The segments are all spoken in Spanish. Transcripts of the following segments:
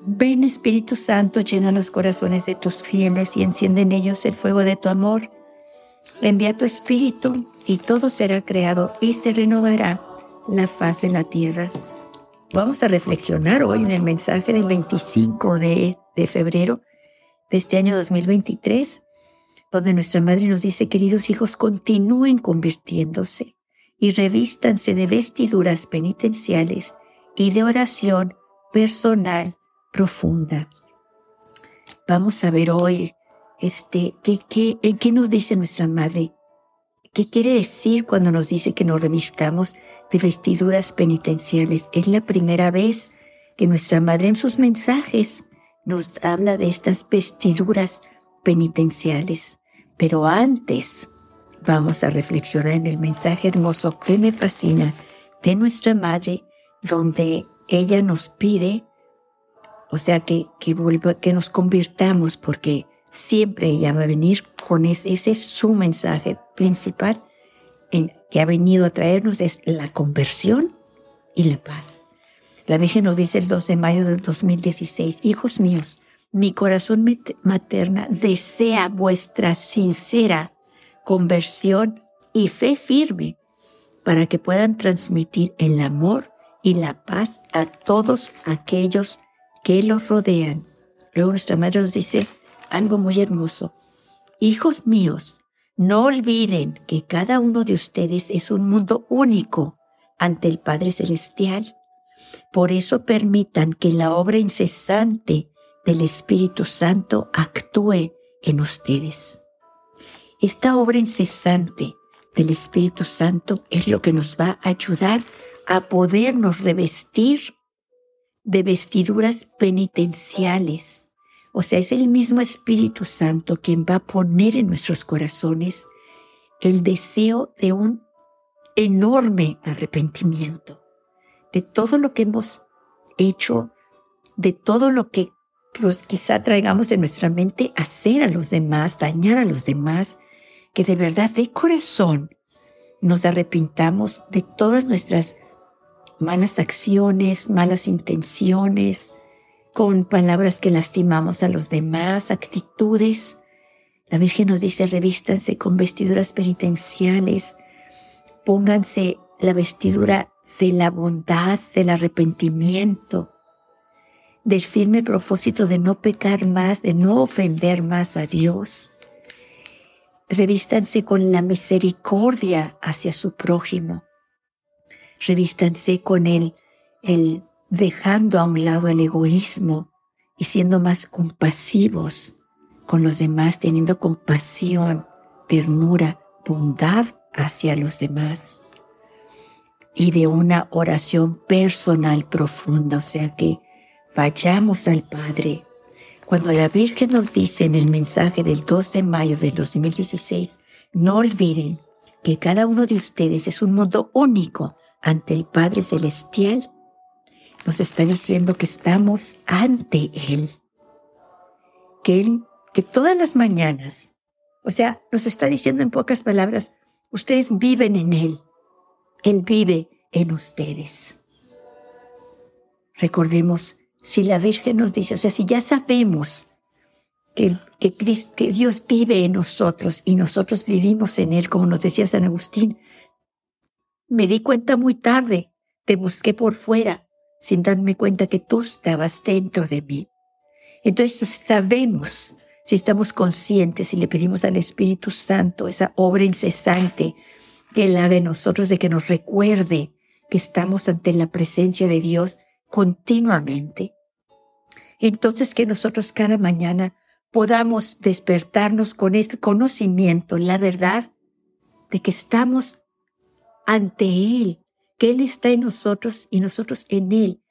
Ven Espíritu Santo, llena los corazones de tus fieles y enciende en ellos el fuego de tu amor. Envía tu Espíritu y todo será creado y se renovará la faz de la tierra. Vamos a reflexionar hoy en el mensaje del 25 de, de febrero de este año 2023, donde nuestra Madre nos dice, queridos hijos, continúen convirtiéndose y revístanse de vestiduras penitenciales y de oración personal profunda. Vamos a ver hoy este, ¿qué, qué, qué nos dice nuestra Madre. ¿Qué quiere decir cuando nos dice que nos revistamos de vestiduras penitenciales? Es la primera vez que nuestra Madre en sus mensajes nos habla de estas vestiduras penitenciales. Pero antes vamos a reflexionar en el mensaje hermoso que me fascina de nuestra Madre, donde ella nos pide o sea, que, que, que nos convirtamos porque siempre ella va a venir con ese, ese es su mensaje principal en, que ha venido a traernos es la conversión y la paz. La Virgen nos dice el 2 de mayo del 2016, hijos míos, mi corazón materna desea vuestra sincera conversión y fe firme para que puedan transmitir el amor y la paz a todos aquellos que los rodean. Luego nuestra madre nos dice algo muy hermoso. Hijos míos, no olviden que cada uno de ustedes es un mundo único ante el Padre Celestial. Por eso permitan que la obra incesante del Espíritu Santo actúe en ustedes. Esta obra incesante del Espíritu Santo es lo que nos va a ayudar a podernos revestir de vestiduras penitenciales. O sea, es el mismo Espíritu Santo quien va a poner en nuestros corazones el deseo de un enorme arrepentimiento de todo lo que hemos hecho, de todo lo que pues, quizá traigamos en nuestra mente hacer a los demás, dañar a los demás, que de verdad de corazón nos arrepintamos de todas nuestras malas acciones, malas intenciones, con palabras que lastimamos a los demás, actitudes. La Virgen nos dice, revístanse con vestiduras penitenciales, pónganse la vestidura de la bondad, del arrepentimiento, del firme propósito de no pecar más, de no ofender más a Dios. Revístanse con la misericordia hacia su prójimo revístanse con él, el dejando a un lado el egoísmo y siendo más compasivos con los demás, teniendo compasión, ternura, bondad hacia los demás y de una oración personal profunda, o sea que vayamos al Padre. Cuando la Virgen nos dice en el mensaje del 2 de mayo del 2016, no olviden que cada uno de ustedes es un mundo único ante el Padre Celestial, nos está diciendo que estamos ante Él. Que Él, que todas las mañanas, o sea, nos está diciendo en pocas palabras, ustedes viven en Él. Él vive en ustedes. Recordemos, si la Virgen nos dice, o sea, si ya sabemos que, que, que Dios vive en nosotros y nosotros vivimos en Él, como nos decía San Agustín, me di cuenta muy tarde, te busqué por fuera, sin darme cuenta que tú estabas dentro de mí. Entonces sabemos, si estamos conscientes y le pedimos al Espíritu Santo esa obra incesante que Él haga nosotros, de que nos recuerde que estamos ante la presencia de Dios continuamente. Entonces que nosotros cada mañana podamos despertarnos con este conocimiento, la verdad de que estamos ante Él, que Él está en nosotros y nosotros en Él,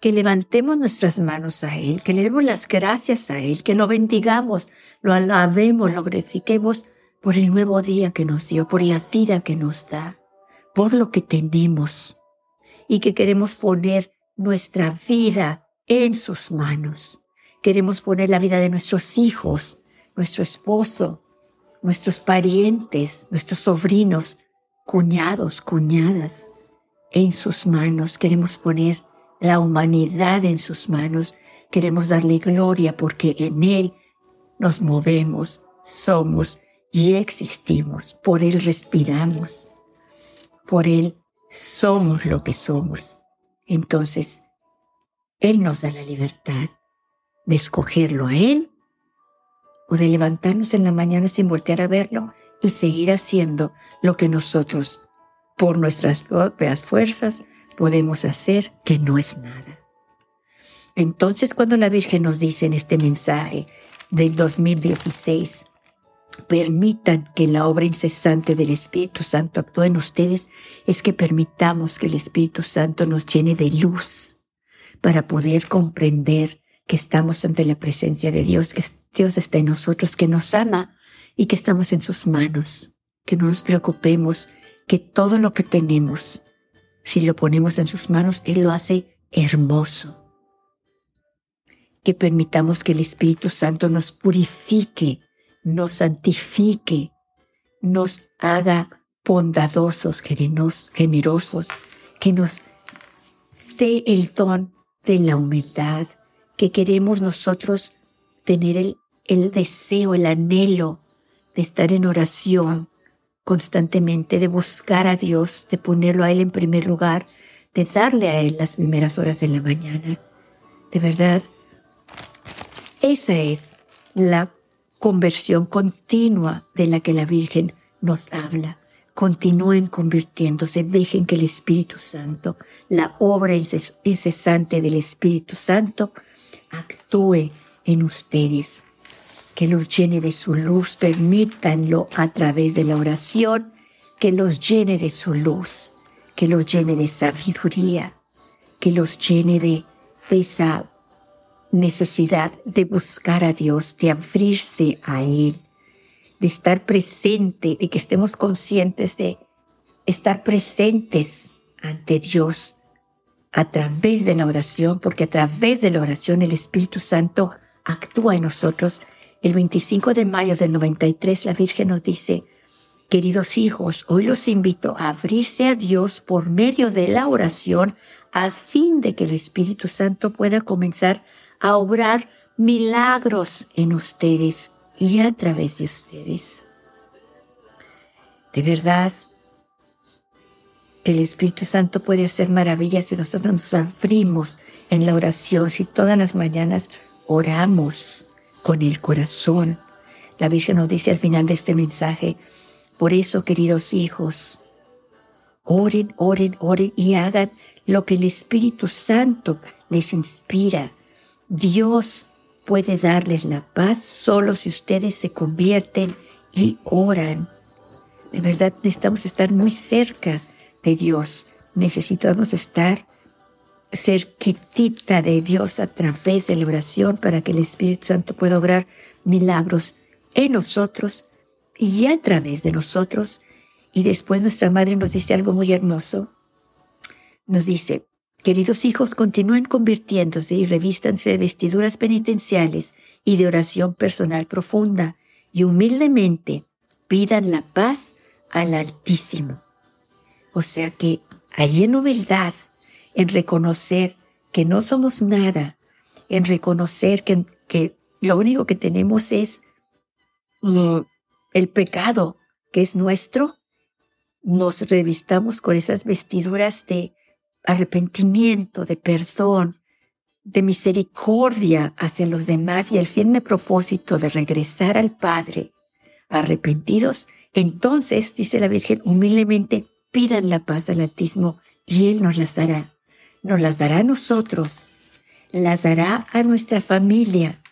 que levantemos nuestras manos a Él, que le demos las gracias a Él, que lo bendigamos, lo alabemos, lo glorifiquemos por el nuevo día que nos dio, por la vida que nos da, por lo que tenemos y que queremos poner nuestra vida en sus manos. Queremos poner la vida de nuestros hijos, nuestro esposo, nuestros parientes, nuestros sobrinos, cuñados, cuñadas, en sus manos. Queremos poner la humanidad en sus manos. queremos darle gloria porque en Él nos movemos, somos y existimos. Por Él respiramos. Por Él somos lo que somos. Entonces, Él nos da la libertad de escogerlo a Él o de levantarnos en la mañana sin voltear a verlo y seguir haciendo lo que nosotros, por nuestras propias fuerzas, podemos hacer, que no es nada. Entonces, cuando la Virgen nos dice en este mensaje del 2016, permitan que la obra incesante del Espíritu Santo actúe en ustedes, es que permitamos que el Espíritu Santo nos llene de luz para poder comprender que estamos ante la presencia de Dios, que Dios está en nosotros, que nos ama y que estamos en sus manos, que no nos preocupemos, que todo lo que tenemos, si lo ponemos en sus manos, Él lo hace hermoso. Que permitamos que el Espíritu Santo nos purifique, nos santifique, nos haga bondadosos, generosos, que nos dé el don de la humildad, que queremos nosotros tener el, el deseo, el anhelo de estar en oración constantemente, de buscar a Dios, de ponerlo a Él en primer lugar, de darle a Él las primeras horas de la mañana. De verdad, esa es la conversión continua de la que la Virgen nos habla. Continúen convirtiéndose, dejen que el Espíritu Santo, la obra incesante del Espíritu Santo, actúe en ustedes que los llene de su luz, permítanlo a través de la oración, que los llene de su luz, que los llene de sabiduría, que los llene de, esa necesidad de buscar a Dios, de abrirse a Él, de estar presente, de que estemos conscientes de estar presentes ante Dios a través de la oración, porque a través de la oración el Espíritu Santo actúa en nosotros el 25 de mayo del 93 la Virgen nos dice, queridos hijos, hoy los invito a abrirse a Dios por medio de la oración a fin de que el Espíritu Santo pueda comenzar a obrar milagros en ustedes y a través de ustedes. De verdad, el Espíritu Santo puede hacer maravillas si nosotros nos abrimos en la oración, si todas las mañanas oramos con el corazón. La Virgen nos dice al final de este mensaje, por eso, queridos hijos, oren, oren, oren y hagan lo que el Espíritu Santo les inspira. Dios puede darles la paz solo si ustedes se convierten y oran. De verdad necesitamos estar muy cerca de Dios. Necesitamos estar cerquitita de Dios a través de la oración para que el Espíritu Santo pueda obrar milagros en nosotros y a través de nosotros. Y después nuestra madre nos dice algo muy hermoso. Nos dice, queridos hijos, continúen convirtiéndose y revístanse de vestiduras penitenciales y de oración personal profunda y humildemente pidan la paz al Altísimo. O sea que allí en humildad en reconocer que no somos nada, en reconocer que, que lo único que tenemos es mm, el pecado que es nuestro, nos revistamos con esas vestiduras de arrepentimiento, de perdón, de misericordia hacia los demás y el firme propósito de regresar al Padre arrepentidos, entonces, dice la Virgen, humildemente pidan la paz al Altísimo y Él nos las dará nos las dará a nosotros, las dará a nuestra familia,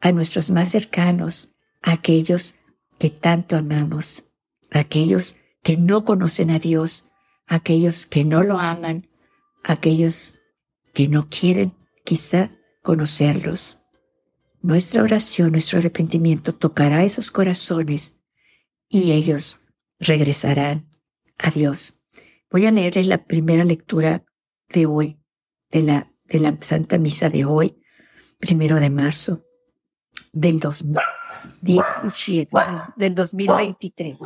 a nuestros más cercanos, a aquellos que tanto amamos, a aquellos que no conocen a Dios, a aquellos que no lo aman, a aquellos que no quieren quizá conocerlos. Nuestra oración, nuestro arrepentimiento tocará esos corazones y ellos regresarán a Dios. Voy a leerles la primera lectura de hoy de la, de la Santa Misa de hoy, primero de marzo del 2017, del 2023.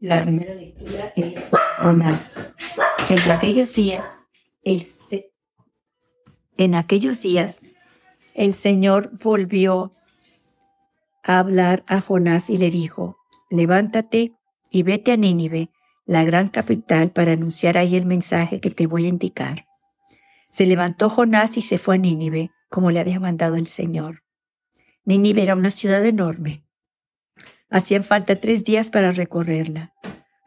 La, primera lectura es en aquellos días el, En aquellos días, el Señor volvió a hablar a Jonás y le dijo, levántate y vete a Nínive, la gran capital, para anunciar ahí el mensaje que te voy a indicar. Se levantó Jonás y se fue a Nínive, como le había mandado el Señor. Nínive era una ciudad enorme. Hacían falta tres días para recorrerla.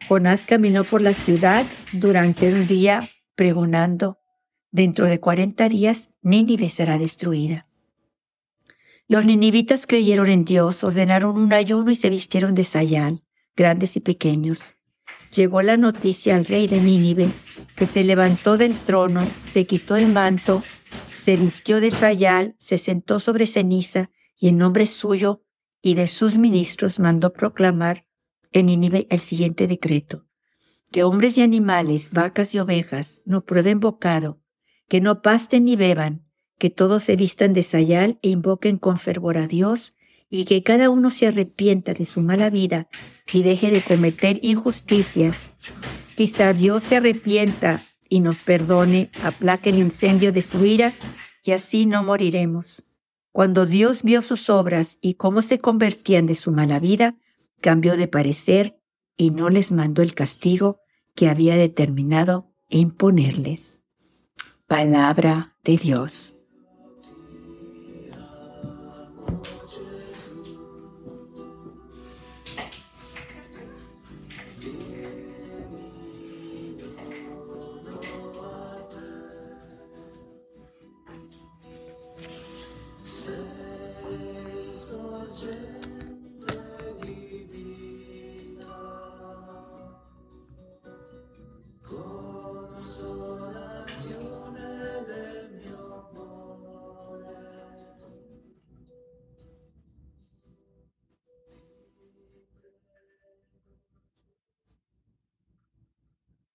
Jonás caminó por la ciudad durante un día pregonando, dentro de cuarenta días Nínive será destruida. Los ninivitas creyeron en Dios, ordenaron un ayuno y se vistieron de sayán, grandes y pequeños. Llegó la noticia al rey de Nínive, que se levantó del trono, se quitó el manto, se vistió de sayal, se sentó sobre ceniza y en nombre suyo y de sus ministros mandó proclamar en Nínive el siguiente decreto, que hombres y animales, vacas y ovejas, no prueben bocado, que no pasten ni beban, que todos se vistan de sayal e invoquen con fervor a Dios, y que cada uno se arrepienta de su mala vida y deje de cometer injusticias. Quizá Dios se arrepienta y nos perdone, aplaque el incendio de su ira, y así no moriremos. Cuando Dios vio sus obras y cómo se convertían de su mala vida, cambió de parecer y no les mandó el castigo que había determinado imponerles. Palabra de Dios.